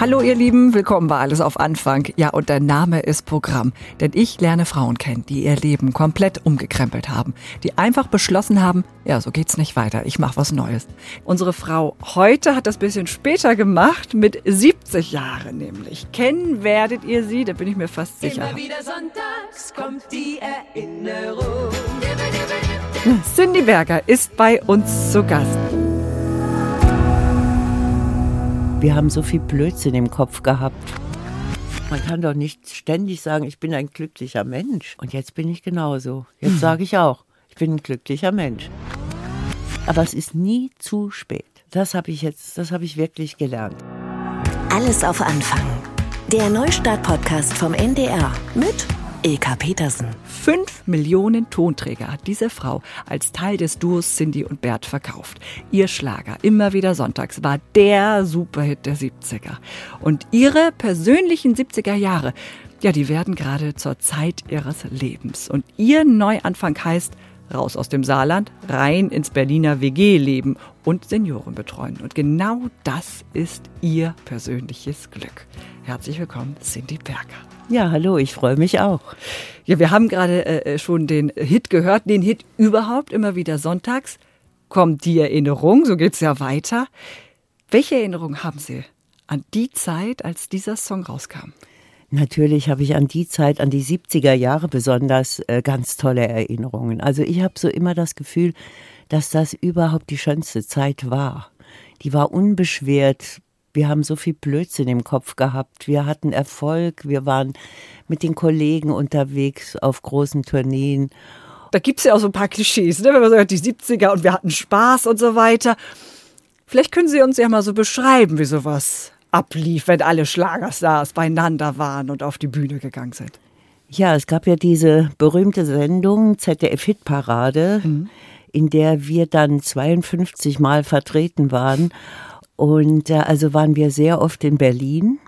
Hallo ihr Lieben, willkommen bei Alles auf Anfang. Ja, und der Name ist Programm. Denn ich lerne Frauen kennen, die ihr Leben komplett umgekrempelt haben. Die einfach beschlossen haben, ja, so geht's nicht weiter, ich mache was Neues. Unsere Frau heute hat das bisschen später gemacht, mit 70 Jahren nämlich. Kennen werdet ihr sie, da bin ich mir fast sicher. Immer wieder sonntags kommt die Erinnerung. Cindy Berger ist bei uns zu Gast. Wir haben so viel Blödsinn im Kopf gehabt. Man kann doch nicht ständig sagen, ich bin ein glücklicher Mensch. Und jetzt bin ich genauso. Jetzt sage ich auch, ich bin ein glücklicher Mensch. Aber es ist nie zu spät. Das habe ich jetzt, das habe ich wirklich gelernt. Alles auf Anfang. Der Neustart-Podcast vom NDR mit Ilka Petersen. Fünf Millionen Tonträger hat diese Frau als Teil des Duos Cindy und Bert verkauft. Ihr Schlager, immer wieder sonntags, war der Superhit der 70er. Und ihre persönlichen 70er Jahre, ja, die werden gerade zur Zeit ihres Lebens. Und ihr Neuanfang heißt, raus aus dem Saarland, rein ins Berliner WG-Leben und Senioren betreuen. Und genau das ist ihr persönliches Glück. Herzlich willkommen, Cindy Berger. Ja, hallo, ich freue mich auch. Ja, wir haben gerade äh, schon den Hit gehört, den Hit überhaupt immer wieder sonntags. Kommt die Erinnerung, so geht's ja weiter. Welche Erinnerung haben Sie an die Zeit, als dieser Song rauskam? Natürlich habe ich an die Zeit, an die 70er Jahre besonders äh, ganz tolle Erinnerungen. Also ich habe so immer das Gefühl, dass das überhaupt die schönste Zeit war. Die war unbeschwert. Wir haben so viel Blödsinn im Kopf gehabt. Wir hatten Erfolg. Wir waren mit den Kollegen unterwegs auf großen Tourneen. Da gibt's ja auch so ein paar Klischees, ne? wenn man sagt, die 70er und wir hatten Spaß und so weiter. Vielleicht können Sie uns ja mal so beschreiben, wie sowas ablief, wenn alle Schlagerstars beieinander waren und auf die Bühne gegangen sind. Ja, es gab ja diese berühmte Sendung ZDF Hitparade, in der wir dann 52 Mal vertreten waren. Und äh, also waren wir sehr oft in Berlin,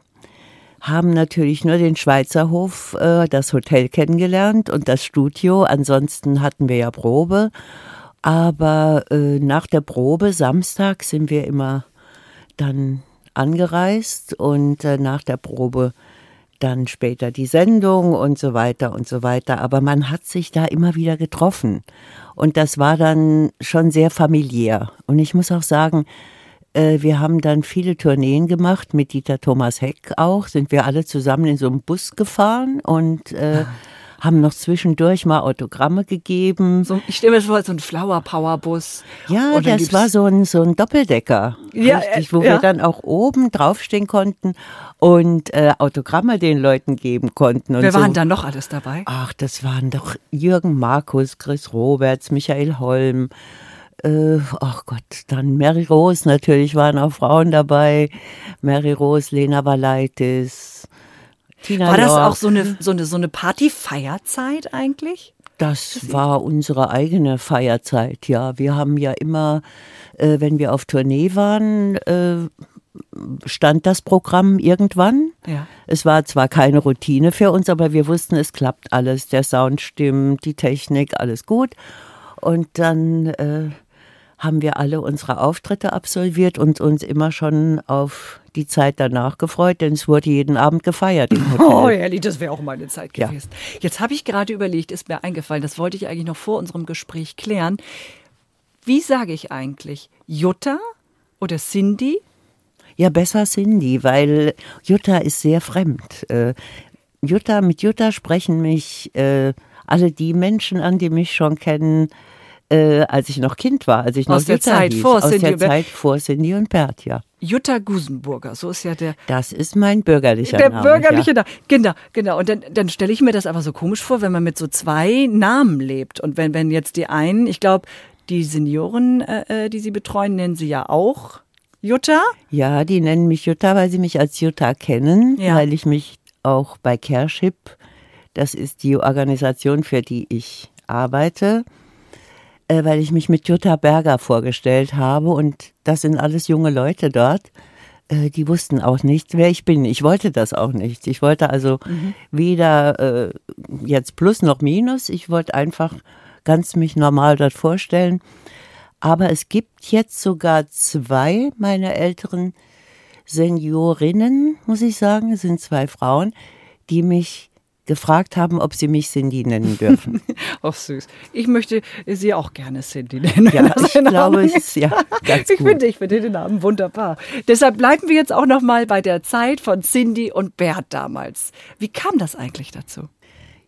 haben natürlich nur den Schweizer Hof, äh, das Hotel kennengelernt und das Studio. Ansonsten hatten wir ja Probe. Aber äh, nach der Probe, Samstag, sind wir immer dann angereist und nach der Probe dann später die Sendung und so weiter und so weiter. Aber man hat sich da immer wieder getroffen. Und das war dann schon sehr familiär. Und ich muss auch sagen, wir haben dann viele Tourneen gemacht, mit Dieter Thomas Heck auch, sind wir alle zusammen in so einem Bus gefahren und äh, haben noch zwischendurch mal Autogramme gegeben. So, ich stelle mir vor, so ein Flower Power Bus. Ja, Und das war so ein, so ein Doppeldecker. Ja, richtig, äh, wo ja. wir dann auch oben draufstehen konnten und äh, Autogramme den Leuten geben konnten. Wer so. waren da noch alles dabei? Ach, das waren doch Jürgen Markus, Chris Roberts, Michael Holm. Äh, ach Gott, dann Mary Rose natürlich waren auch Frauen dabei. Mary Rose, Lena Valaitis, Tina War das Lohr. auch so eine, so eine, so eine Party-Feierzeit eigentlich? Das war unsere eigene Feierzeit, ja. Wir haben ja immer, äh, wenn wir auf Tournee waren, äh, stand das Programm irgendwann. Ja. Es war zwar keine Routine für uns, aber wir wussten, es klappt alles. Der Sound stimmt, die Technik, alles gut. Und dann äh, haben wir alle unsere Auftritte absolviert und uns immer schon auf die Zeit danach gefreut, denn es wurde jeden Abend gefeiert im Hotel. Oh, ehrlich, das wäre auch meine Zeit Ja. gewesen. Jetzt habe ich gerade überlegt, ist mir eingefallen, das wollte ich eigentlich noch vor unserem Gespräch klären. Wie sage ich eigentlich? Jutta oder Cindy? Ja, besser Cindy, weil Jutta ist sehr fremd. Äh, Jutta, mit Jutta sprechen mich äh, alle die Menschen an, die mich schon kennen, äh, als ich noch Kind war, als ich noch Aus der Jutta Zeit hieß. vor Aus Cindy der. Zeit vor Cindy und Bert, ja. Jutta Gusenburger, so ist ja der, Das ist mein bürgerlicher der Name. bürgerliche ja. Name. Genau, genau. Und dann, dann stelle ich mir das aber so komisch vor, wenn man mit so zwei Namen lebt. Und wenn, wenn jetzt die einen, ich glaube, die Senioren, äh, äh, die sie betreuen, nennen sie ja auch Jutta. Ja, die nennen mich Jutta, weil sie mich als Jutta kennen, Ja. weil ich mich auch bei Careship, das ist die Organisation, für die ich arbeite, äh, weil ich mich mit Jutta Berger vorgestellt habe und das sind alles junge Leute dort. Äh, die wussten auch nicht, wer ich bin. Ich wollte das auch nicht. Ich wollte also weder äh, jetzt Plus noch Minus. Ich wollte einfach ganz mich normal dort vorstellen. Aber es gibt jetzt sogar zwei meiner älteren Seniorinnen, muss ich sagen, es sind zwei Frauen, die mich gefragt haben, ob sie mich Cindy nennen dürfen. Ach süß. Ich möchte sie auch gerne Cindy nennen. Ja, ich glaube, es ist ja ganz ich gut. Finde, ich finde den Namen wunderbar. Deshalb bleiben wir jetzt auch noch mal bei der Zeit von Cindy und Bert damals. Wie kam das eigentlich dazu?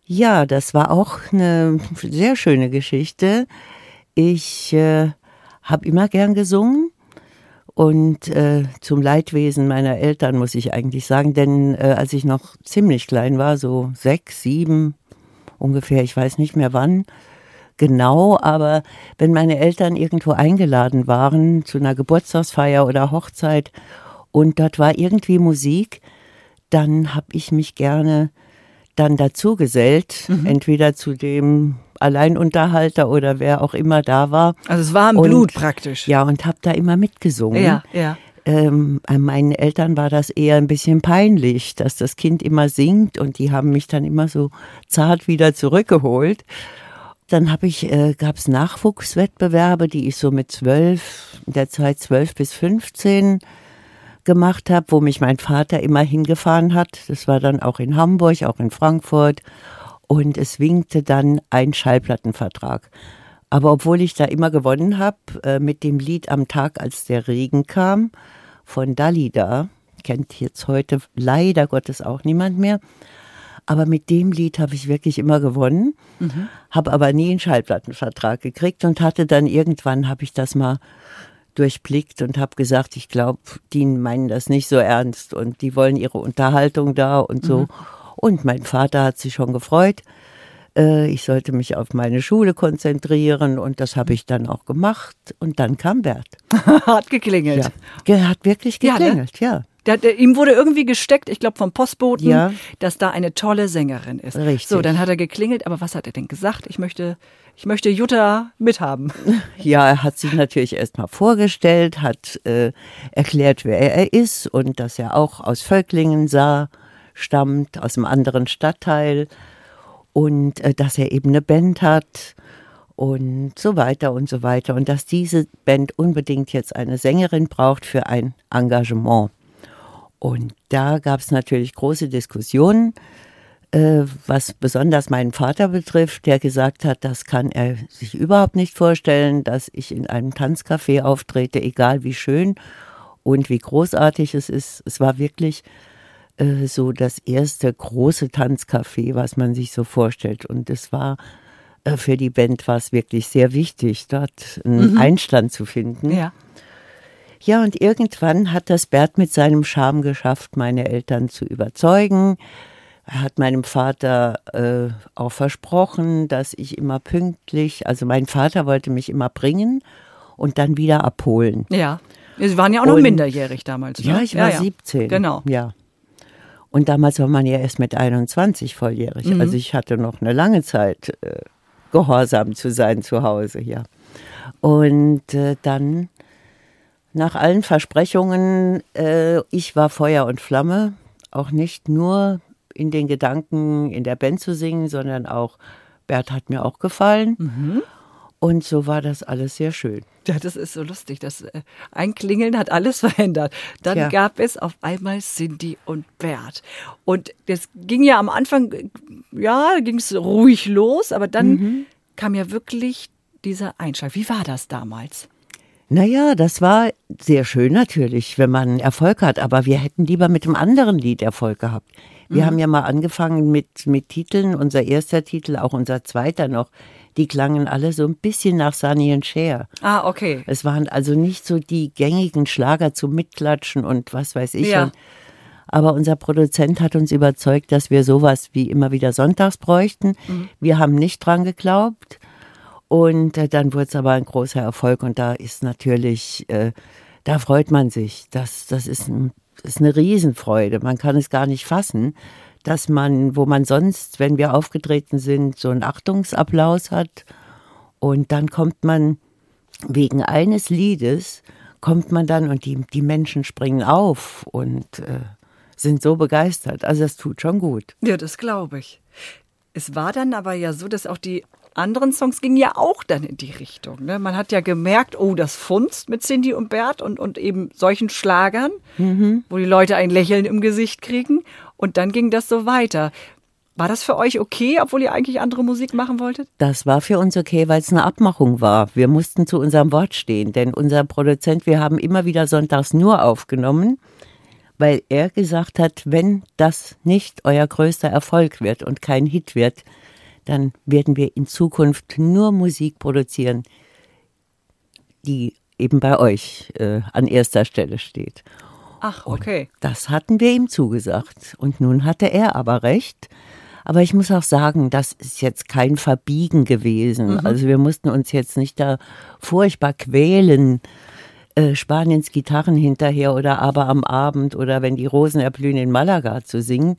Ja, das war auch eine sehr schöne Geschichte. Ich äh, habe immer gern gesungen und äh, zum Leidwesen meiner Eltern muss ich eigentlich sagen, denn äh, als ich noch ziemlich klein war, so sechs, sieben ungefähr, ich weiß nicht mehr wann genau, aber wenn meine Eltern irgendwo eingeladen waren zu einer Geburtstagsfeier oder Hochzeit und dort war irgendwie Musik, dann habe ich mich gerne dann dazu gesellt, Mhm. entweder zu dem Alleinunterhalter oder wer auch immer da war. Also es war im Und- Blut praktisch. Ja, und habe da immer mitgesungen. ja. ja. Ähm, äh, meinen Eltern war das eher ein bisschen peinlich, dass das Kind immer singt und die haben mich dann immer so zart wieder zurückgeholt. Dann habe ich, äh, gab es Nachwuchswettbewerbe, die ich so mit zwölf, in der Zeit zwölf bis 15 gemacht habe, wo mich mein Vater immer hingefahren hat. Das war dann auch in Hamburg, auch in Frankfurt. Und es winkte dann ein Schallplattenvertrag. Aber obwohl ich da immer gewonnen habe, äh, mit dem Lied am Tag, als der Regen kam, von Dalida, kennt jetzt heute leider Gottes auch niemand mehr. Aber mit dem Lied habe ich wirklich immer gewonnen, habe aber nie einen Schallplattenvertrag gekriegt und hatte dann irgendwann, habe ich das mal durchblickt und habe gesagt, ich glaube, die meinen das nicht so ernst und die wollen ihre Unterhaltung da und so. Und mein Vater hat sich schon gefreut. Äh, Ich sollte mich auf meine Schule konzentrieren und das habe ich dann auch gemacht. Und dann kam Bert. Hat geklingelt. Ja. Hat wirklich Ja, ne? geklingelt, ja. Der, der, ihm wurde irgendwie gesteckt, ich glaube vom Postboten, Ja. dass da eine tolle Sängerin ist. Richtig. So, dann hat er geklingelt, aber was hat er denn gesagt? Ich möchte, ich möchte Jutta mithaben. Ja, er hat sich natürlich erstmal vorgestellt, hat äh, erklärt, wer er ist und dass er auch aus Völklingen sah, stammt, aus einem anderen Stadtteil und äh, dass er eben eine Band hat und so weiter und so weiter und dass diese Band unbedingt jetzt eine Sängerin braucht für ein Engagement. Und da gab es natürlich große Diskussionen, äh, was besonders meinen Vater betrifft, der gesagt hat, das kann er sich überhaupt nicht vorstellen, dass ich in einem Tanzcafé auftrete, egal wie schön und wie großartig es ist. Es war wirklich äh, so das erste große Tanzcafé, was man sich so vorstellt. Und es war äh, für die Band war es wirklich sehr wichtig, dort einen Einstand zu finden. Ja. Ja, und irgendwann hat das Bert mit seinem Charme geschafft, meine Eltern zu überzeugen. Er hat meinem Vater äh, auch versprochen, dass ich immer pünktlich, also mein Vater wollte mich immer bringen und dann wieder abholen. Ja. Sie waren ja auch noch Und- minderjährig damals. Ne? Ja, ich war 17. Genau. Ja. Und damals war man ja erst mit 21 volljährig. Mhm. Also ich hatte noch eine lange Zeit, äh, gehorsam zu sein zu Hause, ja. Und äh, dann, nach allen Versprechungen, äh, ich war Feuer und Flamme, auch nicht nur in den Gedanken in der Band zu singen, sondern auch, Bert hat mir auch gefallen. Mhm. Und so war das alles sehr schön. Ja, das ist so lustig. Das äh, Einklingeln hat alles verändert. Dann Ja. gab es auf einmal Cindy und Bert. Und das ging ja am Anfang, äh, ja, ging es ruhig los, aber dann Mhm. kam ja wirklich dieser Einschlag. Wie war das damals? Naja, das war sehr schön natürlich, wenn man Erfolg hat, aber wir hätten lieber mit einem anderen Lied Erfolg gehabt. Wir haben ja mal angefangen mit, mit Titeln, unser erster Titel, auch unser zweiter noch, die klangen alle so ein bisschen nach Sunny and Cher. Ah, okay. Es waren also nicht so die gängigen Schlager zum Mitklatschen und was weiß ich. Ja. Und, aber unser Produzent hat uns überzeugt, dass wir sowas wie immer wieder sonntags bräuchten. Wir haben nicht dran geglaubt. Und äh, dann wurde es aber ein großer Erfolg und da ist natürlich, äh, da freut man sich. Das, das, ist ein, das ist eine Riesenfreude. Man kann es gar nicht fassen, dass man, wo man sonst, wenn wir aufgetreten sind, so einen Achtungsapplaus hat und dann kommt man wegen eines Liedes, kommt man dann und die, die Menschen springen auf und äh, sind so begeistert. Also das tut schon gut. Ja, das glaube ich. Es war dann aber ja so, dass auch die anderen Songs gingen ja auch dann in die Richtung. Ne? Man hat ja gemerkt, oh, das funzt mit Cindy und Bert und, und eben solchen Schlagern, mhm. wo die Leute ein Lächeln im Gesicht kriegen. Und dann ging das so weiter. War das für euch okay, obwohl ihr eigentlich andere Musik machen wolltet? Das war für uns okay, weil es eine Abmachung war. Wir mussten zu unserem Wort stehen, denn unser Produzent, wir haben immer wieder sonntags nur aufgenommen weil er gesagt hat, wenn das nicht euer größter Erfolg wird und kein Hit wird, dann werden wir in Zukunft nur Musik produzieren, die eben bei euch äh, an erster Stelle steht. Ach, okay. Und das hatten wir ihm zugesagt. Und nun hatte er aber recht. Aber ich muss auch sagen, das ist jetzt kein Verbiegen gewesen. Mhm. Also wir mussten uns jetzt nicht da furchtbar quälen äh, Spaniens Gitarren hinterher oder aber am Abend oder wenn die Rosen erblühen in Malaga zu singen,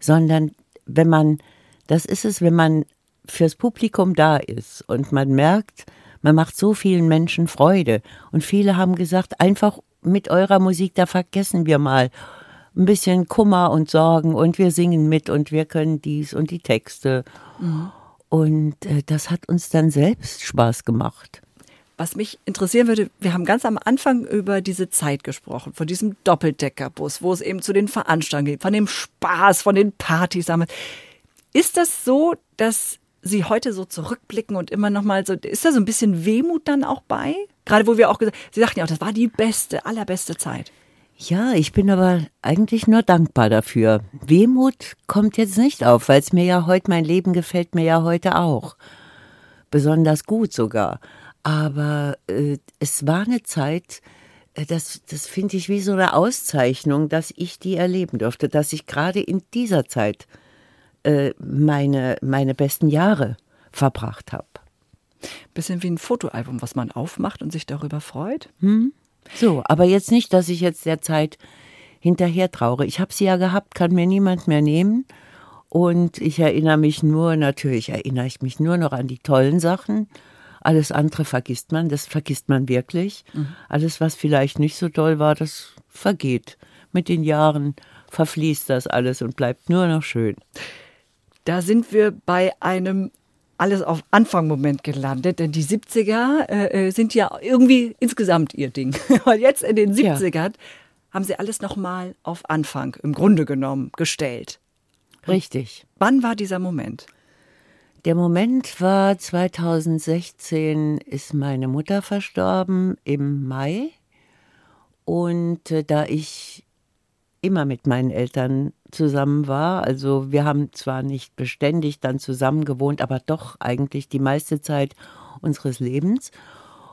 sondern wenn man, das ist es, wenn man fürs Publikum da ist und man merkt, man macht so vielen Menschen Freude. Und viele haben gesagt, einfach mit eurer Musik, da vergessen wir mal ein bisschen Kummer und Sorgen und wir singen mit und wir können dies und die Texte. Mhm. Und äh, das hat uns dann selbst Spaß gemacht. Was mich interessieren würde, wir haben ganz am Anfang über diese Zeit gesprochen, von diesem Doppeldeckerbus, wo es eben zu den Veranstaltungen geht, von dem Spaß, von den Partys damals. Ist das so, dass Sie heute so zurückblicken und immer noch mal so, ist da so ein bisschen Wehmut dann auch bei? Gerade wo wir auch gesagt, Sie sagten ja auch, das war die beste, allerbeste Zeit. Ja, ich bin aber eigentlich nur dankbar dafür. Wehmut kommt jetzt nicht auf, weil es mir ja heute, mein Leben gefällt mir ja heute auch. Besonders gut sogar. Aber äh, es war eine Zeit, äh, das, das finde ich wie so eine Auszeichnung, dass ich die erleben durfte, dass ich gerade in dieser Zeit äh, meine, meine besten Jahre verbracht habe. Bisschen wie ein Fotoalbum, was man aufmacht und sich darüber freut. Hm? So, aber jetzt nicht, dass ich jetzt der Zeit hinterher traure. Ich habe sie ja gehabt, kann mir niemand mehr nehmen. Und ich erinnere mich nur, natürlich erinnere ich mich nur noch an die tollen Sachen alles andere vergisst man, das vergisst man wirklich. Mhm. Alles, was vielleicht nicht so toll war, das vergeht. Mit den Jahren verfließt das alles und bleibt nur noch schön. Da sind wir bei einem alles auf Anfang-Moment gelandet, denn die 70er äh, äh, sind ja irgendwie insgesamt ihr Ding. Weil jetzt in den 70ern ja. haben sie alles nochmal auf Anfang im Grunde genommen gestellt. Richtig. Wann war dieser Moment? Der Moment war 2016 ist meine Mutter verstorben im Mai. Und äh, da ich immer mit meinen Eltern zusammen war, also wir haben zwar nicht beständig dann zusammen gewohnt, aber doch eigentlich die meiste Zeit unseres Lebens.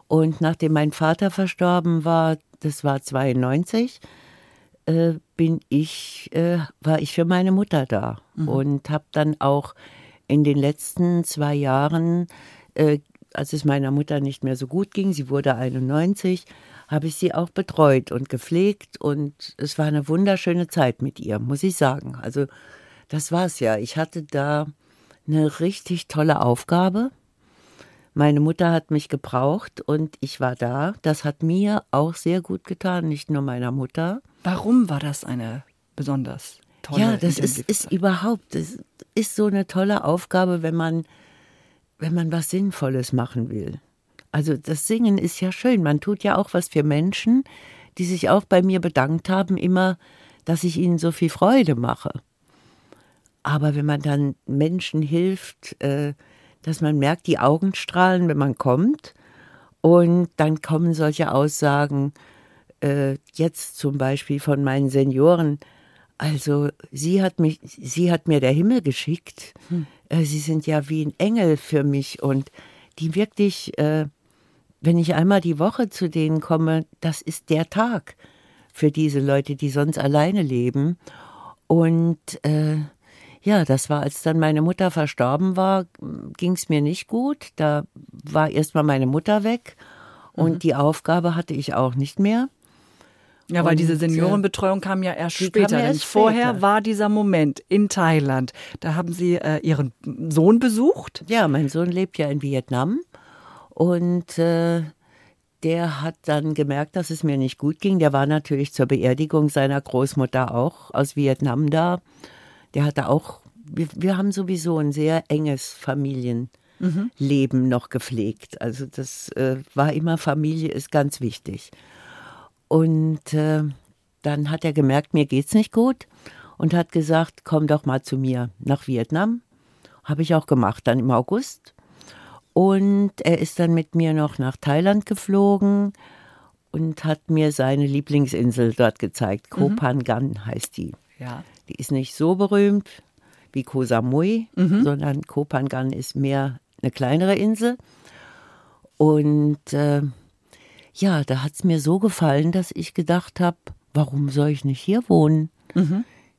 Und nachdem mein Vater verstorben war, das war 92, äh, bin ich, äh, war ich für meine Mutter da mhm. und habe dann auch in den letzten zwei Jahren, äh, als es meiner Mutter nicht mehr so gut ging, sie wurde 91, habe ich sie auch betreut und gepflegt und es war eine wunderschöne Zeit mit ihr, muss ich sagen. Also das war es ja. Ich hatte da eine richtig tolle Aufgabe. Meine Mutter hat mich gebraucht und ich war da. Das hat mir auch sehr gut getan, nicht nur meiner Mutter. Warum war das eine besonders tolle Ja, das ist, ist überhaupt, das ist so eine tolle Aufgabe, wenn man, wenn man was Sinnvolles machen will. Also das Singen ist ja schön. Man tut ja auch was für Menschen, die sich auch bei mir bedankt haben, immer, dass ich ihnen so viel Freude mache. Aber wenn man dann Menschen hilft, äh, dass man merkt, die Augen strahlen, wenn man kommt, und dann kommen solche Aussagen, äh, jetzt zum Beispiel von meinen Senioren, also sie hat mich, sie hat mir der Himmel geschickt. Hm. Äh, sie sind ja wie ein Engel für mich und die wirklich, äh, wenn ich einmal die Woche zu denen komme, das ist der Tag für diese Leute, die sonst alleine leben. Und äh, ja, das war, als dann meine Mutter verstorben war, ging es mir nicht gut. Da war erstmal meine Mutter weg und mhm. die Aufgabe hatte ich auch nicht mehr. Ja, weil und, diese Seniorenbetreuung kam ja erst später. Ja erst vorher später. war dieser Moment in Thailand. Da haben Sie äh, Ihren Sohn besucht? Ja, mein Sohn lebt ja in Vietnam und äh, der hat dann gemerkt, dass es mir nicht gut ging. Der war natürlich zur Beerdigung seiner Großmutter auch aus Vietnam da. Der hatte auch, wir, wir haben sowieso ein sehr enges Familienverhältnis. Leben noch gepflegt. Also das äh, war immer Familie ist ganz wichtig. Und äh, dann hat er gemerkt, mir geht's nicht gut und hat gesagt, komm doch mal zu mir nach Vietnam. Habe ich auch gemacht, dann im August. Und er ist dann mit mir noch nach Thailand geflogen und hat mir seine Lieblingsinsel dort gezeigt. Koh Phangan heißt die. Ja. Die ist nicht so berühmt wie Koh Samui, sondern Koh Phangan ist mehr eine kleinere Insel. Und äh, ja, da hat es mir so gefallen, dass ich gedacht habe, warum soll ich nicht hier wohnen?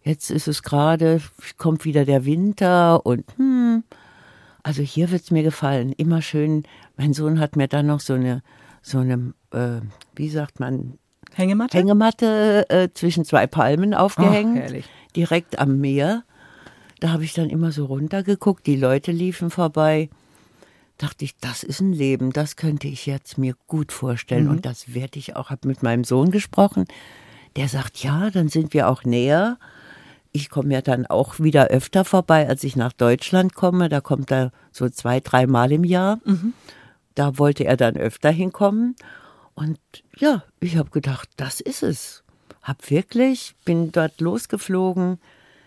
Jetzt ist es gerade, kommt wieder der Winter und hm, also hier wird es mir gefallen. Immer schön. Mein Sohn hat mir dann noch so eine, so eine, äh, wie sagt man, Hängematte? Hängematte äh, zwischen zwei Palmen aufgehängt, herrlich. direkt am Meer. Da habe ich dann immer so runtergeguckt, die Leute liefen vorbei. Dachte ich, das ist ein Leben, das könnte ich jetzt mir gut vorstellen und das werde ich auch. Habe mit meinem Sohn gesprochen, der sagt, ja, dann sind wir auch näher. Ich komme ja dann auch wieder öfter vorbei, als ich nach Deutschland komme. Da kommt er so zwei, dreimal im Jahr. Da wollte er dann öfter hinkommen. Und ja, ich habe gedacht, das ist es. Hab wirklich, bin dort losgeflogen,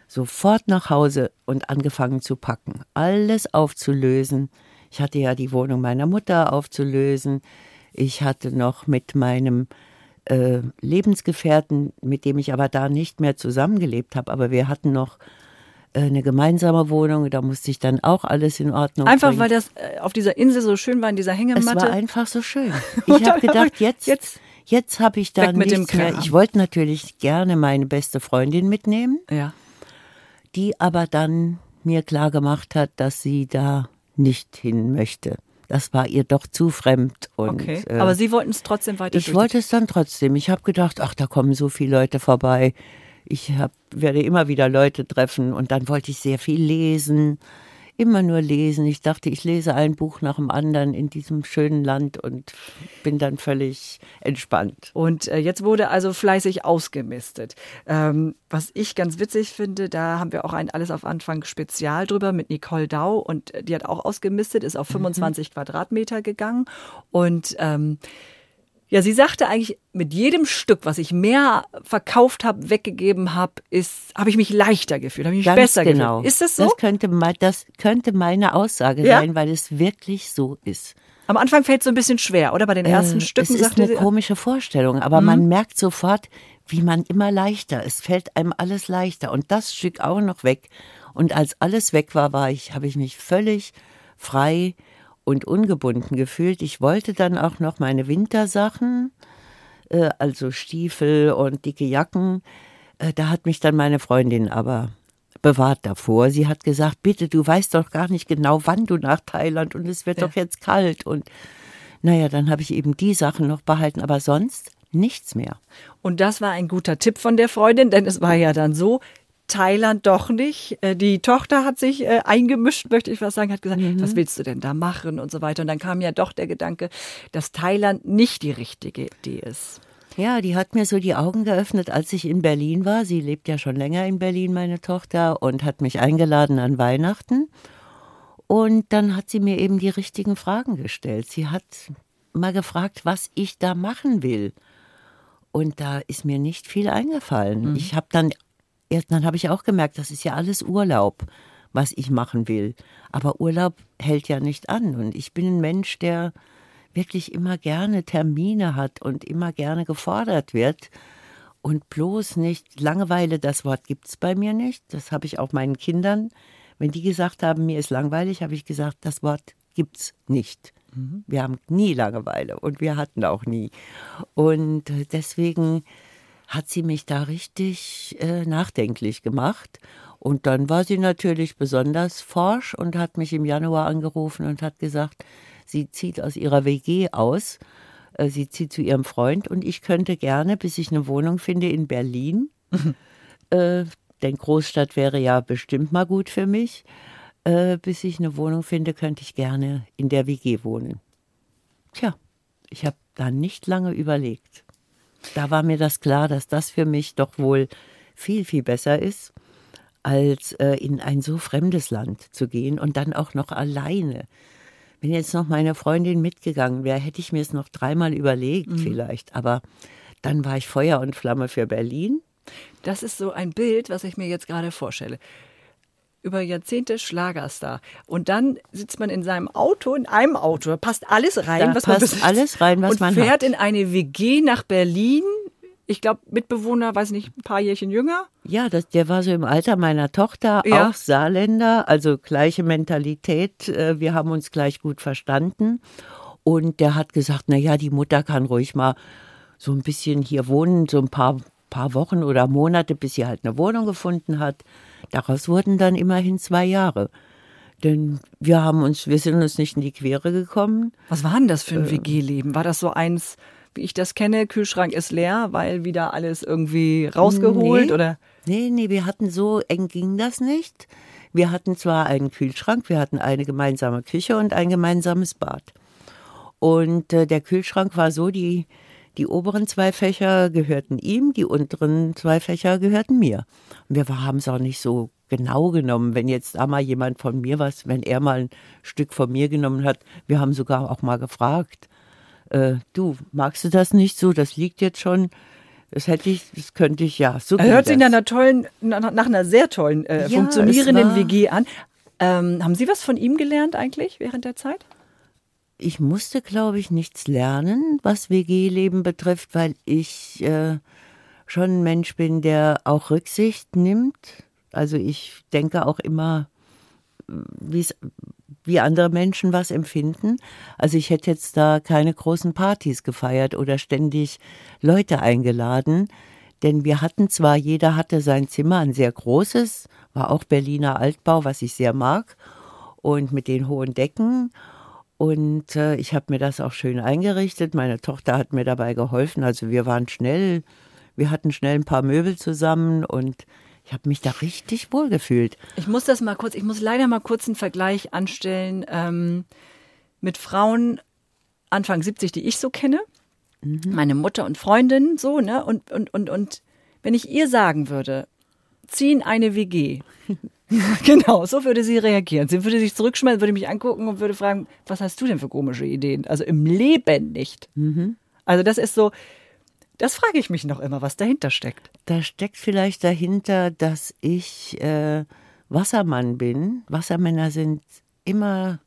sofort nach Hause und angefangen zu packen, alles aufzulösen. Ich hatte ja die Wohnung meiner Mutter aufzulösen. Ich hatte noch mit meinem äh, Lebensgefährten, mit dem ich aber da nicht mehr zusammengelebt habe, aber wir hatten noch äh, eine gemeinsame Wohnung, da musste ich dann auch alles in Ordnung Einfach bringen. weil das äh, auf dieser Insel so schön war, in dieser Es Hängematte. war einfach so schön. Ich habe gedacht, jetzt, jetzt jetzt, habe ich da nichts mehr. Ich wollte natürlich gerne meine beste Freundin mitnehmen, ja. die aber dann mir klar gemacht hat, dass sie da nicht hin möchte. Das war ihr doch zu fremd. Und, Okay. äh, Aber Sie wollten es trotzdem weiter ich wollte es dann trotzdem. Ich habe gedacht, ach, da kommen so viele Leute vorbei. Ich hab, werde immer wieder Leute treffen und dann wollte ich sehr viel lesen. Immer nur lesen. Ich dachte, ich lese ein Buch nach dem anderen in diesem schönen Land und bin dann völlig entspannt. Und äh, jetzt wurde also fleißig ausgemistet. Ähm, was ich ganz witzig finde, da haben wir auch ein Alles auf Anfang Spezial drüber mit Nicole Dau und äh, die hat auch ausgemistet, ist auf 25 Quadratmeter gegangen und ähm, ja, sie sagte eigentlich, mit jedem Stück, was ich mehr verkauft habe, weggegeben habe, ist, habe ich mich leichter gefühlt, habe ich mich Ganz besser genau. gefühlt. Ist das so? Das könnte, das könnte meine Aussage Ja? sein, weil es wirklich so ist. Am Anfang fällt es so ein bisschen schwer, oder? Bei den ersten Äh, Stücken es ist eine sie. Mhm. komische Vorstellung, aber man merkt sofort, wie man immer leichter. Es fällt einem alles leichter und das Stück auch noch weg. Und als alles weg war, war ich, habe ich mich völlig frei und ungebunden gefühlt. Ich wollte dann auch noch meine Wintersachen, äh, also Stiefel und dicke Jacken. Äh, da hat mich dann meine Freundin aber bewahrt davor. Sie hat gesagt, bitte, du weißt doch gar nicht genau, wann du nach Thailand und es wird doch jetzt kalt. Und naja, dann habe ich eben die Sachen noch behalten, aber sonst nichts mehr. Und das war ein guter Tipp von der Freundin, denn es war ja dann so, Thailand doch nicht. Äh, Die Tochter hat sich äh, eingemischt, möchte ich was sagen, hat gesagt, was willst du denn da machen und so weiter. Und dann kam ja doch der Gedanke, dass Thailand nicht die richtige Idee ist. Ja, die hat mir so die Augen geöffnet, als ich in Berlin war. Sie lebt ja schon länger in Berlin, meine Tochter, und hat mich eingeladen an Weihnachten. Und dann hat sie mir eben die richtigen Fragen gestellt. Sie hat mal gefragt, was ich da machen will. Und da ist mir nicht viel eingefallen. Ich habe dann, erst dann habe ich auch gemerkt, das ist ja alles Urlaub, was ich machen will. Aber Urlaub hält ja nicht an. Und ich bin ein Mensch, der wirklich immer gerne Termine hat und immer gerne gefordert wird. Und bloß nicht, Langeweile, das Wort gibt es bei mir nicht. Das habe ich auch meinen Kindern. Wenn die gesagt haben, mir ist langweilig, habe ich gesagt, das Wort gibt's nicht. Wir haben nie Langeweile und wir hatten auch nie. Und äh, deswegen hat sie mich da richtig äh, nachdenklich gemacht. Und dann war sie natürlich besonders forsch und hat mich im Januar angerufen und hat gesagt, sie zieht aus ihrer WG aus. Äh, Sie zieht zu ihrem Freund und ich könnte gerne, bis ich eine Wohnung finde in Berlin, äh, denn Großstadt wäre ja bestimmt mal gut für mich, äh, bis ich eine Wohnung finde, könnte ich gerne in der WG wohnen. Tja, ich habe da nicht lange überlegt. Da war mir das klar, dass das für mich doch wohl viel, viel besser ist, als äh, in ein so fremdes Land zu gehen und dann auch noch alleine. Wenn jetzt noch meine Freundin mitgegangen wäre, hätte ich mir es noch dreimal überlegt Mhm. vielleicht. Aber dann war ich Feuer und Flamme für Berlin. Das ist so ein Bild, was ich mir jetzt gerade vorstelle. Über Jahrzehnte Schlagerstar. Und dann sitzt man in seinem Auto, in einem Auto, da passt alles rein, Da was man passt besitzt. alles rein, was und man fährt hat. in eine WG nach Berlin. Ich glaube, Mitbewohner, weiß nicht, ein paar Jährchen jünger. Ja, das, der war so im Alter meiner Tochter, Ja. auch Saarländer, also gleiche Mentalität. äh, Wir haben uns gleich gut verstanden. Und der hat gesagt, na ja, die Mutter kann ruhig mal so ein bisschen hier wohnen, so ein paar, paar Wochen oder Monate, bis sie halt eine Wohnung gefunden hat. Daraus wurden dann immerhin zwei Jahre. Denn wir haben uns, wir sind uns nicht in die Quere gekommen. Was war denn das für ein Äh. WG-Leben? War das so eins, wie ich das kenne, Kühlschrank ist leer, weil wieder alles irgendwie rausgeholt Nee. oder? Nee, nee, wir hatten so eng ging das nicht. Wir hatten zwar einen Kühlschrank, wir hatten eine gemeinsame Küche und ein gemeinsames Bad. Und äh, der Kühlschrank war so, die, die oberen zwei Fächer gehörten ihm, die unteren zwei Fächer gehörten mir. Und wir haben es auch nicht so genau genommen, wenn jetzt da mal jemand von mir was, wenn er mal ein Stück von mir genommen hat. Wir haben sogar auch mal gefragt, äh, du, magst du das nicht so? Das liegt jetzt schon. Das hätte ich, das könnte ich ja. So hört sich nach einer tollen, nach, einer sehr tollen, äh, Ja, funktionierenden WG an. Ähm, haben Sie was von ihm gelernt eigentlich während der Zeit? Ich musste, glaube ich, nichts lernen, was WG-Leben betrifft, weil ich äh, schon ein Mensch bin, der auch Rücksicht nimmt. Also ich denke auch immer, wie andere Menschen was empfinden. Also ich hätte jetzt da keine großen Partys gefeiert oder ständig Leute eingeladen. Denn wir hatten zwar, jeder hatte sein Zimmer, ein sehr großes, war auch Berliner Altbau, was ich sehr mag, und mit den hohen Decken. Und äh, ich habe mir das auch schön eingerichtet. Meine Tochter hat mir dabei geholfen. Also wir waren schnell, wir hatten schnell ein paar Möbel zusammen und ich habe mich da richtig wohl gefühlt. Ich muss das mal kurz, ich muss leider mal kurz einen Vergleich anstellen ähm, mit Frauen Anfang 70, die ich so kenne. Meine Mutter und Freundin, so, ne? Und, und, und, und wenn ich ihr sagen würde, zieh in eine WG. genau, so würde sie reagieren. Sie würde sich zurückschmeißen, würde mich angucken und würde fragen, was hast du denn für komische Ideen? Also im Leben nicht. Also das ist so, das frage ich mich noch immer, was dahinter steckt. Da steckt vielleicht dahinter, dass ich äh, Wassermann bin. Wassermänner sind immer,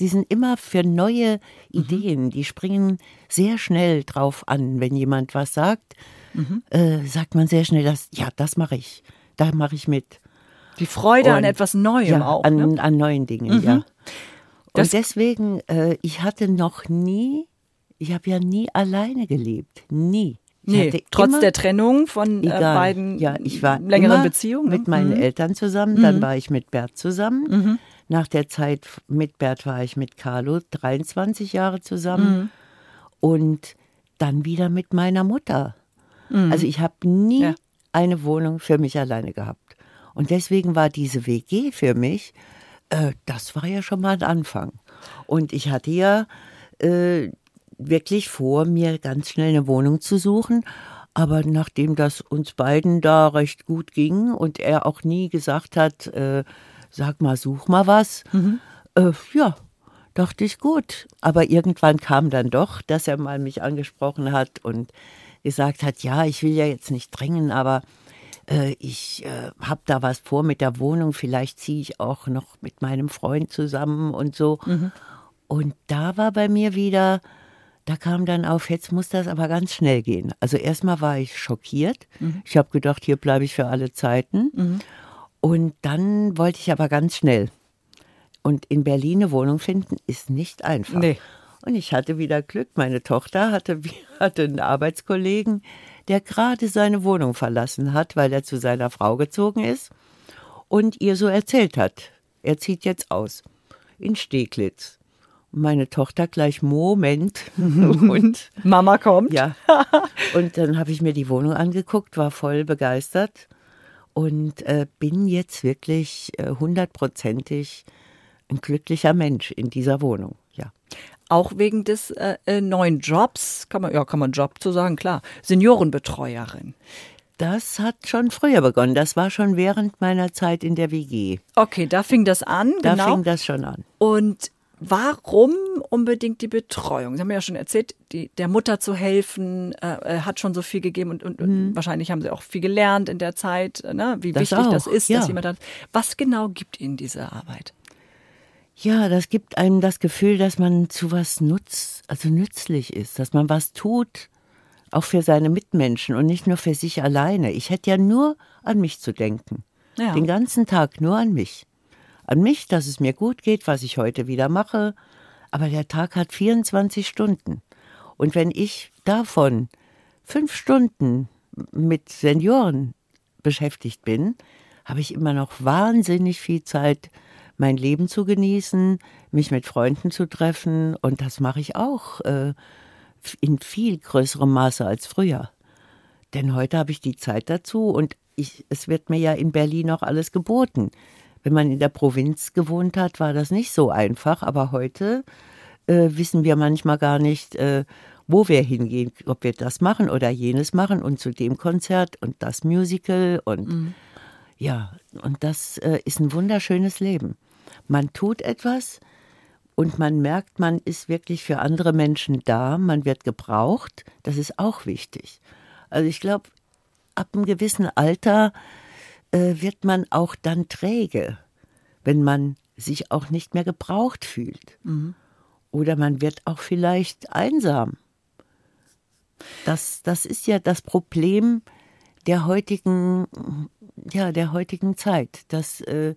die sind immer für neue Ideen. Die springen sehr schnell drauf an. Wenn jemand was sagt, äh, sagt man sehr schnell, das, ja, das mache ich. Da mache ich mit. Die Freude an Und- etwas Neuem ja, auch. an, ne? an neuen Dingen, ja. Das- Und deswegen, äh, ich hatte noch nie, ich habe ja nie alleine gelebt. Nie. Nee, trotz immer- der Trennung von äh, beiden ja, ich war längeren Beziehungen. mit meinen Eltern zusammen, dann war ich mit Bert zusammen. Nach der Zeit mit Bert war ich mit Carlo 23 Jahre zusammen und dann wieder mit meiner Mutter. Also ich habe nie Ja. eine Wohnung für mich alleine gehabt. Und deswegen war diese WG für mich, äh, das war ja schon mal ein Anfang. Und ich hatte ja äh, wirklich vor, mir ganz schnell eine Wohnung zu suchen. Aber nachdem das uns beiden da recht gut ging und er auch nie gesagt hat, äh, sag mal, such mal was, äh, ja, dachte ich gut. Aber irgendwann kam dann doch, dass er mal mich angesprochen hat und gesagt hat, ja, ich will ja jetzt nicht drängen, aber äh, ich äh, habe da was vor mit der Wohnung, vielleicht ziehe ich auch noch mit meinem Freund zusammen und so. Und da war bei mir wieder, da kam dann auf, jetzt muss das aber ganz schnell gehen. Also erstmal war ich schockiert. Ich habe gedacht, hier bleibe ich für alle Zeiten. Und dann wollte ich aber ganz schnell. Und in Berlin eine Wohnung finden ist nicht einfach. Nee. Und ich hatte wieder Glück. Meine Tochter hatte, hatte einen Arbeitskollegen, der gerade seine Wohnung verlassen hat, weil er zu seiner Frau gezogen ist und ihr so erzählt hat, er zieht jetzt aus in Steglitz. Und meine Tochter gleich Moment und Mama kommt. ja. Und dann habe ich mir die Wohnung angeguckt, war voll begeistert und äh, bin jetzt wirklich äh, hundertprozentig ein glücklicher Mensch in dieser Wohnung. Auch wegen des äh, äh, neuen Jobs, kann man, ja, kann man Job zu sagen, klar. Seniorenbetreuerin. Das hat schon früher begonnen. Das war schon während meiner Zeit in der WG. Okay, da fing das an, Da genau. fing das schon an. Und Warum unbedingt die Betreuung? Sie haben ja schon erzählt, die, der Mutter zu helfen, äh, hat schon so viel gegeben und, und, mhm. und, wahrscheinlich haben Sie auch viel gelernt in der Zeit, ne? wie das wichtig auch, das ist, ja. dass jemand hat. Was genau gibt Ihnen diese Arbeit? Ja, das gibt einem das Gefühl, dass man zu was nutzt, also nützlich ist, dass man was tut, auch für seine Mitmenschen und nicht nur für sich alleine. Ich hätte ja nur an mich zu denken. Ja. Den ganzen Tag nur an mich an mich, dass es mir gut geht, was ich heute wieder mache. Aber der Tag hat 24 Stunden. Und wenn ich davon fünf Stunden mit Senioren beschäftigt bin, habe ich immer noch wahnsinnig viel Zeit, mein Leben zu genießen, mich mit Freunden zu treffen. Und das mache ich auch äh, in viel größerem Maße als früher. Denn heute habe ich die Zeit dazu und ich, es wird mir ja in Berlin auch alles geboten. Wenn man in der Provinz gewohnt hat, war das nicht so einfach, aber heute äh, wissen wir manchmal gar nicht, äh, wo wir hingehen, ob wir das machen oder jenes machen und zu dem Konzert und das Musical und mhm. ja, und das äh, ist ein wunderschönes Leben. Man tut etwas und man merkt, man ist wirklich für andere Menschen da, man wird gebraucht, das ist auch wichtig. Also ich glaube, ab einem gewissen Alter äh, wird man auch dann träge, wenn man sich auch nicht mehr gebraucht fühlt. Mhm. Oder man wird auch vielleicht einsam. Das, das ist ja das Problem der heutigen, ja, der heutigen Zeit, dass äh,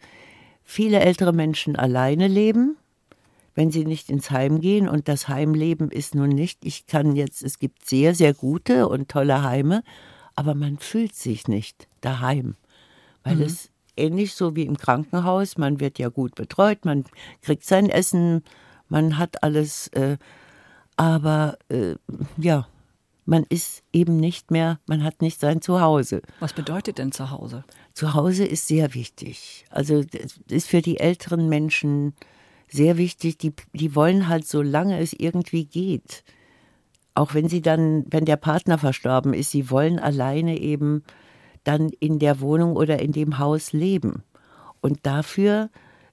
viele ältere Menschen alleine leben, wenn sie nicht ins Heim gehen. Und das Heimleben ist nun nicht, ich kann jetzt, es gibt sehr, sehr gute und tolle Heime, aber man fühlt sich nicht daheim weil mhm. es ähnlich so wie im Krankenhaus, man wird ja gut betreut, man kriegt sein Essen, man hat alles, äh, aber äh, ja, man ist eben nicht mehr, man hat nicht sein Zuhause. Was bedeutet denn Zuhause? Zuhause ist sehr wichtig. Also ist für die älteren Menschen sehr wichtig, die, die wollen halt, solange es irgendwie geht, auch wenn sie dann, wenn der Partner verstorben ist, sie wollen alleine eben dann in der Wohnung oder in dem Haus leben. Und dafür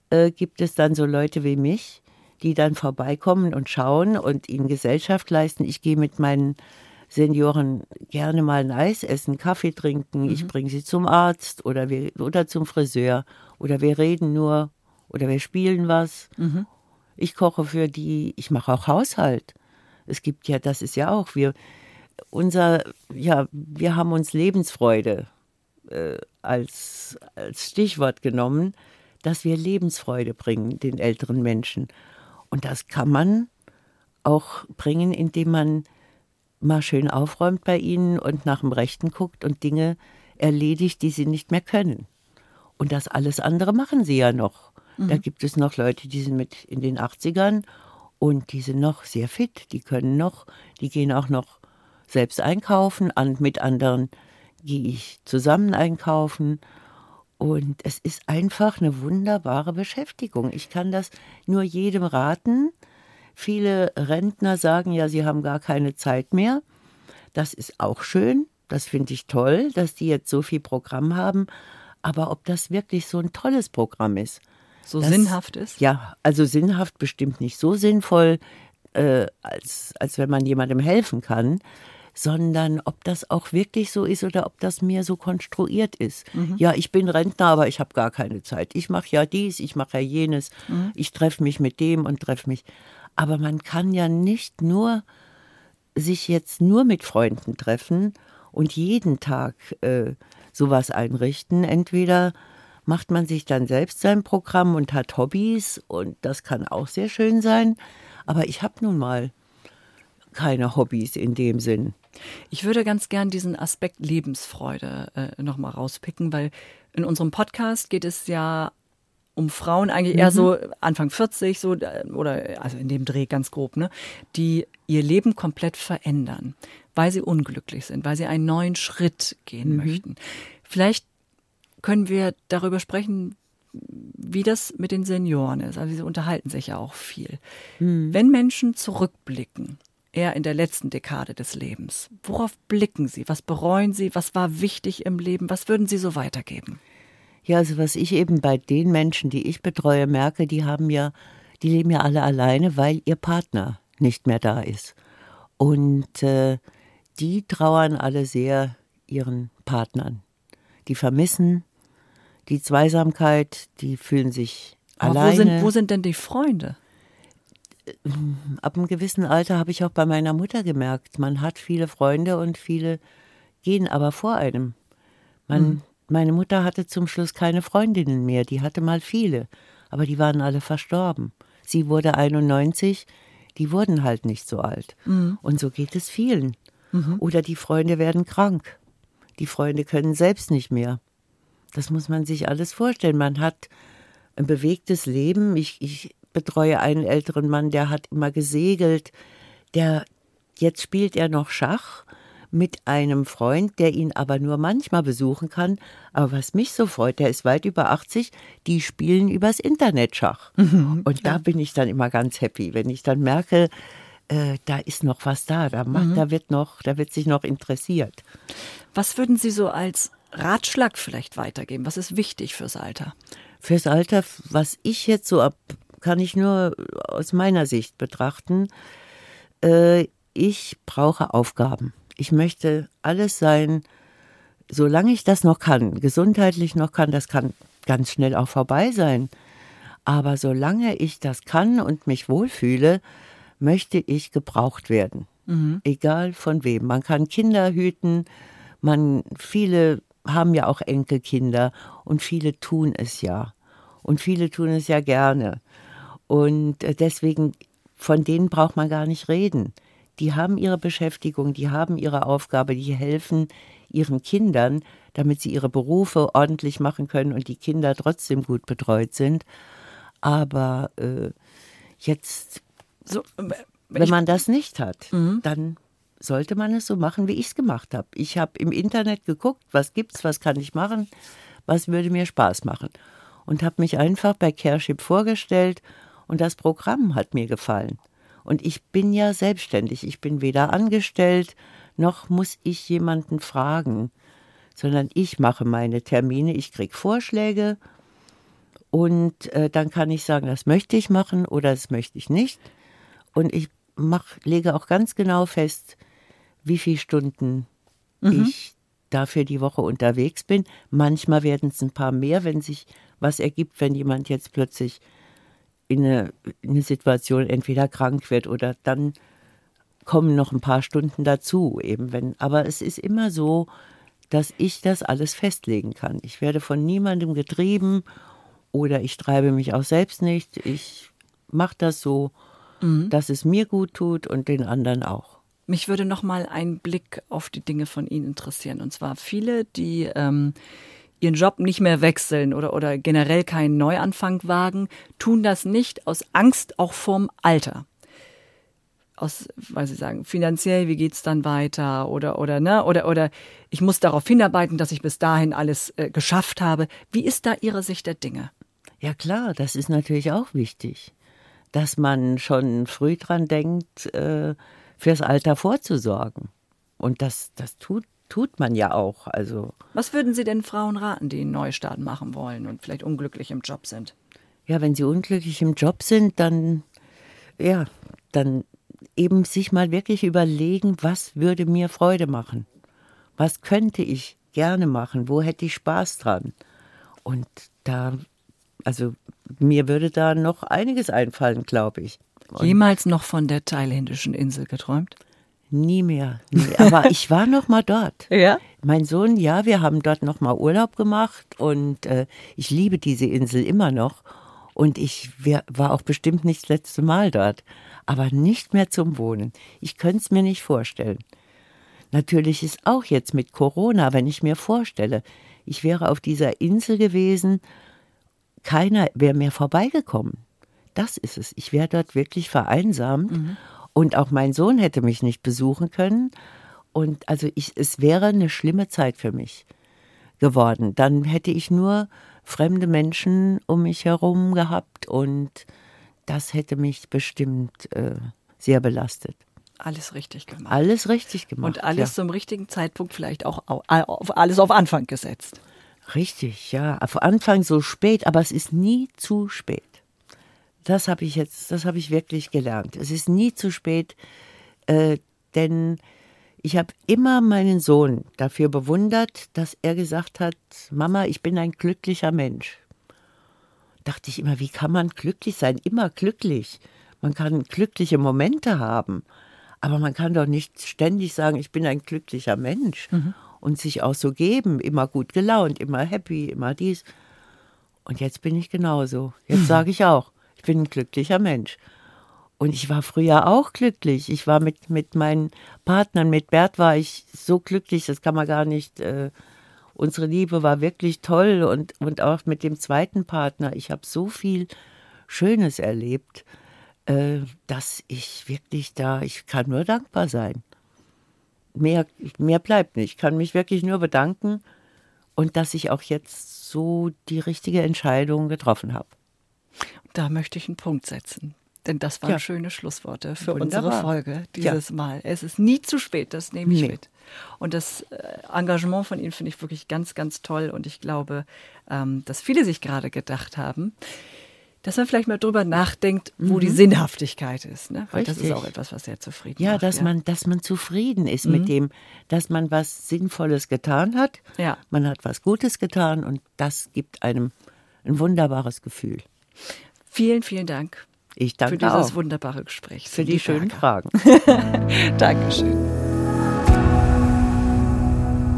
äh, gibt es dann so Leute wie mich, die dann vorbeikommen und schauen und ihnen Gesellschaft leisten. Ich gehe mit meinen Senioren gerne mal ein Eis essen, Kaffee trinken. Mhm. Ich bringe sie zum Arzt oder, wir, oder zum Friseur oder wir reden nur oder wir spielen was. Mhm. Ich koche für die, ich mache auch Haushalt. Es gibt ja, das ist ja auch, wir, unser, ja, wir haben uns Lebensfreude äh, als, als Stichwort genommen, dass wir Lebensfreude bringen den älteren Menschen. Und das kann man auch bringen, indem man mal schön aufräumt bei ihnen und nach dem Rechten guckt und Dinge erledigt, die sie nicht mehr können. Und das alles andere machen sie ja noch. Mhm. Da gibt es noch Leute, die sind mit in den 80ern und die sind noch sehr fit, die können noch, die gehen auch noch selbst einkaufen und mit anderen gehe ich zusammen einkaufen. Und es ist einfach eine wunderbare Beschäftigung. Ich kann das nur jedem raten. Viele Rentner sagen ja, sie haben gar keine Zeit mehr. Das ist auch schön. Das finde ich toll, dass die jetzt so viel Programm haben. Aber ob das wirklich so ein tolles Programm ist. So das, sinnhaft ist? Ja, also sinnhaft bestimmt nicht so sinnvoll, äh, als, als wenn man jemandem helfen kann sondern ob das auch wirklich so ist oder ob das mir so konstruiert ist. Mhm. Ja, ich bin Rentner, aber ich habe gar keine Zeit. Ich mache ja dies, ich mache ja jenes, mhm. ich treffe mich mit dem und treffe mich. Aber man kann ja nicht nur sich jetzt nur mit Freunden treffen und jeden Tag äh, sowas einrichten. Entweder macht man sich dann selbst sein Programm und hat Hobbys und das kann auch sehr schön sein. Aber ich habe nun mal keine Hobbys in dem Sinn. Ich würde ganz gern diesen Aspekt Lebensfreude äh, nochmal rauspicken, weil in unserem Podcast geht es ja um Frauen eigentlich eher mhm. so Anfang 40 so oder also in dem Dreh ganz grob, ne, die ihr Leben komplett verändern, weil sie unglücklich sind, weil sie einen neuen Schritt gehen mhm. möchten. Vielleicht können wir darüber sprechen, wie das mit den Senioren ist. Also sie unterhalten sich ja auch viel. Mhm. Wenn Menschen zurückblicken eher in der letzten Dekade des Lebens. Worauf blicken Sie? Was bereuen Sie? Was war wichtig im Leben? Was würden Sie so weitergeben? Ja, also was ich eben bei den Menschen, die ich betreue, merke, die haben ja die leben ja alle alleine, weil ihr Partner nicht mehr da ist. Und äh, die trauern alle sehr ihren Partnern. Die vermissen die Zweisamkeit, die fühlen sich Aber alleine. wo sind, wo sind denn die Freunde? Ab einem gewissen Alter habe ich auch bei meiner Mutter gemerkt, man hat viele Freunde und viele gehen aber vor einem. Man, Meine Mutter hatte zum Schluss keine Freundinnen mehr, die hatte mal viele, aber die waren alle verstorben. Sie wurde 91, die wurden halt nicht so alt. Und so geht es vielen. Oder die Freunde werden krank. Die Freunde können selbst nicht mehr. Das muss man sich alles vorstellen. Man hat ein bewegtes Leben. Ich, ich betreue einen älteren Mann, der hat immer gesegelt. Der, jetzt spielt er noch Schach mit einem Freund, der ihn aber nur manchmal besuchen kann. Aber was mich so freut, der ist weit über 80, die spielen übers Internet Schach. Und da bin ich dann immer ganz happy, wenn ich dann merke, äh, da ist noch was da, da, macht, da wird noch, da wird sich noch interessiert. Was würden Sie so als Ratschlag vielleicht weitergeben? Was ist wichtig fürs Alter? Fürs Alter, was ich jetzt so ab, kann ich nur aus meiner Sicht betrachten. Äh, ich brauche Aufgaben. Ich möchte alles sein, solange ich das noch kann, gesundheitlich noch kann, das kann ganz schnell auch vorbei sein. Aber solange ich das kann und mich wohlfühle, möchte ich gebraucht werden. Egal von wem. Man kann Kinder hüten, man, viele haben ja auch Enkelkinder und viele tun es ja. Und viele tun es ja gerne. Und äh, deswegen, von denen braucht man gar nicht reden. Die haben ihre Beschäftigung, die haben ihre Aufgabe, die helfen ihren Kindern, damit sie ihre Berufe ordentlich machen können und die Kinder trotzdem gut betreut sind. Aber äh, jetzt, So, äh, wenn man das nicht hat, dann sollte man es so machen, wie ich es gemacht habe. Ich habe im Internet geguckt, was gibt's, was kann ich machen, was würde mir Spaß machen. Und habe mich einfach bei Careship vorgestellt und das Programm hat mir gefallen. Und ich bin ja selbstständig. Ich bin weder angestellt, noch muss ich jemanden fragen, sondern ich mache meine Termine, ich kriege Vorschläge und äh, dann kann ich sagen, das möchte ich machen oder das möchte ich nicht. Und ich mach, lege auch ganz genau fest, wie viele Stunden ich dafür die Woche unterwegs bin. Manchmal werden es ein paar mehr, wenn sich was ergibt, wenn jemand jetzt plötzlich in eine, in eine Situation entweder krank wird oder dann kommen noch ein paar Stunden dazu, eben wenn. Aber es ist immer so, dass ich das alles festlegen kann. Ich werde von niemandem getrieben oder ich treibe mich auch selbst nicht. Ich mache das so, dass es mir gut tut und den anderen auch. Mich würde noch mal ein Blick auf die Dinge von Ihnen interessieren. Und zwar viele, die ähm, ihren Job nicht mehr wechseln oder, oder generell keinen Neuanfang wagen, tun das nicht aus Angst auch vorm Alter. Aus, weil sie sagen, finanziell, wie geht's dann weiter? Oder, oder, ne? Oder, oder ich muss darauf hinarbeiten, dass ich bis dahin alles äh, geschafft habe. Wie ist da Ihre Sicht der Dinge? Ja klar, das ist natürlich auch wichtig, dass man schon früh dran denkt, äh, fürs Alter vorzusorgen. Und das, das tut, tut man ja auch. Also Was würden Sie denn Frauen raten, die einen Neustart machen wollen und vielleicht unglücklich im Job sind? ja, wenn sie unglücklich im Job sind, dann ja, dann eben sich mal wirklich überlegen, was würde mir Freude machen? Was könnte ich gerne machen? Wo hätte ich Spaß dran? Und da, also mir würde da noch einiges einfallen, glaube ich. Und Jemals noch von der thailändischen Insel geträumt? Nie mehr. Nie. Aber ich war noch mal dort. Ja? Mein Sohn, ja, wir haben dort noch mal Urlaub gemacht und äh, ich liebe diese Insel immer noch. Und ich wär, war auch bestimmt nicht das letzte Mal dort, aber nicht mehr zum Wohnen. Ich könnte es mir nicht vorstellen. Natürlich ist auch jetzt mit Corona, wenn ich mir vorstelle, ich wäre auf dieser Insel gewesen, keiner wäre mehr vorbeigekommen. Das ist es. Ich wäre dort wirklich vereinsamt und auch mein Sohn hätte mich nicht besuchen können. Und also ich, es wäre eine schlimme Zeit für mich geworden. Dann hätte ich nur fremde Menschen um mich herum gehabt und das hätte mich bestimmt äh, sehr belastet. Alles richtig gemacht. Alles richtig gemacht. und alles ja. zum richtigen Zeitpunkt vielleicht auch au- auf, alles auf Anfang gesetzt. Richtig, ja. Auf Anfang so spät, aber es ist nie zu spät. Das habe ich jetzt, das habe ich wirklich gelernt. Es ist nie zu spät, äh, denn ich habe immer meinen Sohn dafür bewundert, dass er gesagt hat, Mama, ich bin ein glücklicher Mensch. Dachte ich immer, wie kann man glücklich sein? Immer glücklich. Man kann glückliche Momente haben, aber man kann doch nicht ständig sagen, ich bin ein glücklicher Mensch mhm. und sich auch so geben, immer gut gelaunt, immer happy, immer dies. Und jetzt bin ich genauso. Jetzt sage ich auch, bin ein glücklicher Mensch. Und ich war früher auch glücklich. Ich war mit, mit meinen Partnern, mit Bert war ich so glücklich, das kann man gar nicht. Äh, unsere Liebe war wirklich toll und, und auch mit dem zweiten Partner. Ich habe so viel Schönes erlebt, äh, dass ich wirklich da, ich kann nur dankbar sein. Mehr, mehr bleibt nicht. Ich kann mich wirklich nur bedanken und dass ich auch jetzt so die richtige Entscheidung getroffen habe. Da möchte ich einen Punkt setzen. Denn das waren ja. schöne Schlussworte für Wunderbar. unsere Folge dieses ja. Mal. Es ist nie zu spät, das nehme ich nee. mit. Und das äh, Engagement von Ihnen finde ich wirklich ganz, ganz toll. Und ich glaube, ähm, dass viele sich gerade gedacht haben, dass man vielleicht mal drüber nachdenkt, wo mhm. die Sinnhaftigkeit ist. Ne? Weil Richtig. das ist auch etwas, was sehr zufrieden ja, macht. Dass ja, man, dass man zufrieden ist mhm. mit dem, dass man was Sinnvolles getan hat. Ja. Man hat was Gutes getan und das gibt einem ein wunderbares Gefühl. Vielen, vielen Dank ich danke für dieses auch. wunderbare Gespräch. Für die schönen Fragen. Dankeschön.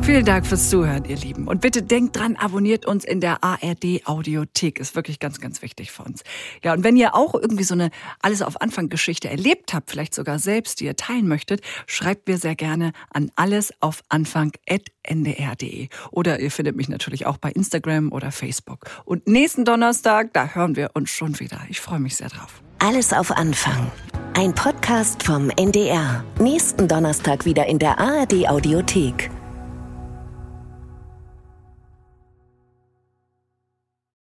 Vielen Dank fürs Zuhören, ihr Lieben. Und bitte denkt dran, abonniert uns in der ARD Audiothek. Ist wirklich ganz, ganz wichtig für uns. Ja, und wenn ihr auch irgendwie so eine Alles auf Anfang Geschichte erlebt habt, vielleicht sogar selbst, die ihr teilen möchtet, schreibt mir sehr gerne an allesaufanfang.ndr.de. Oder ihr findet mich natürlich auch bei Instagram oder Facebook. Und nächsten Donnerstag, da hören wir uns schon wieder. Ich freue mich sehr drauf. Alles auf Anfang. Ein Podcast vom NDR. Nächsten Donnerstag wieder in der ARD Audiothek.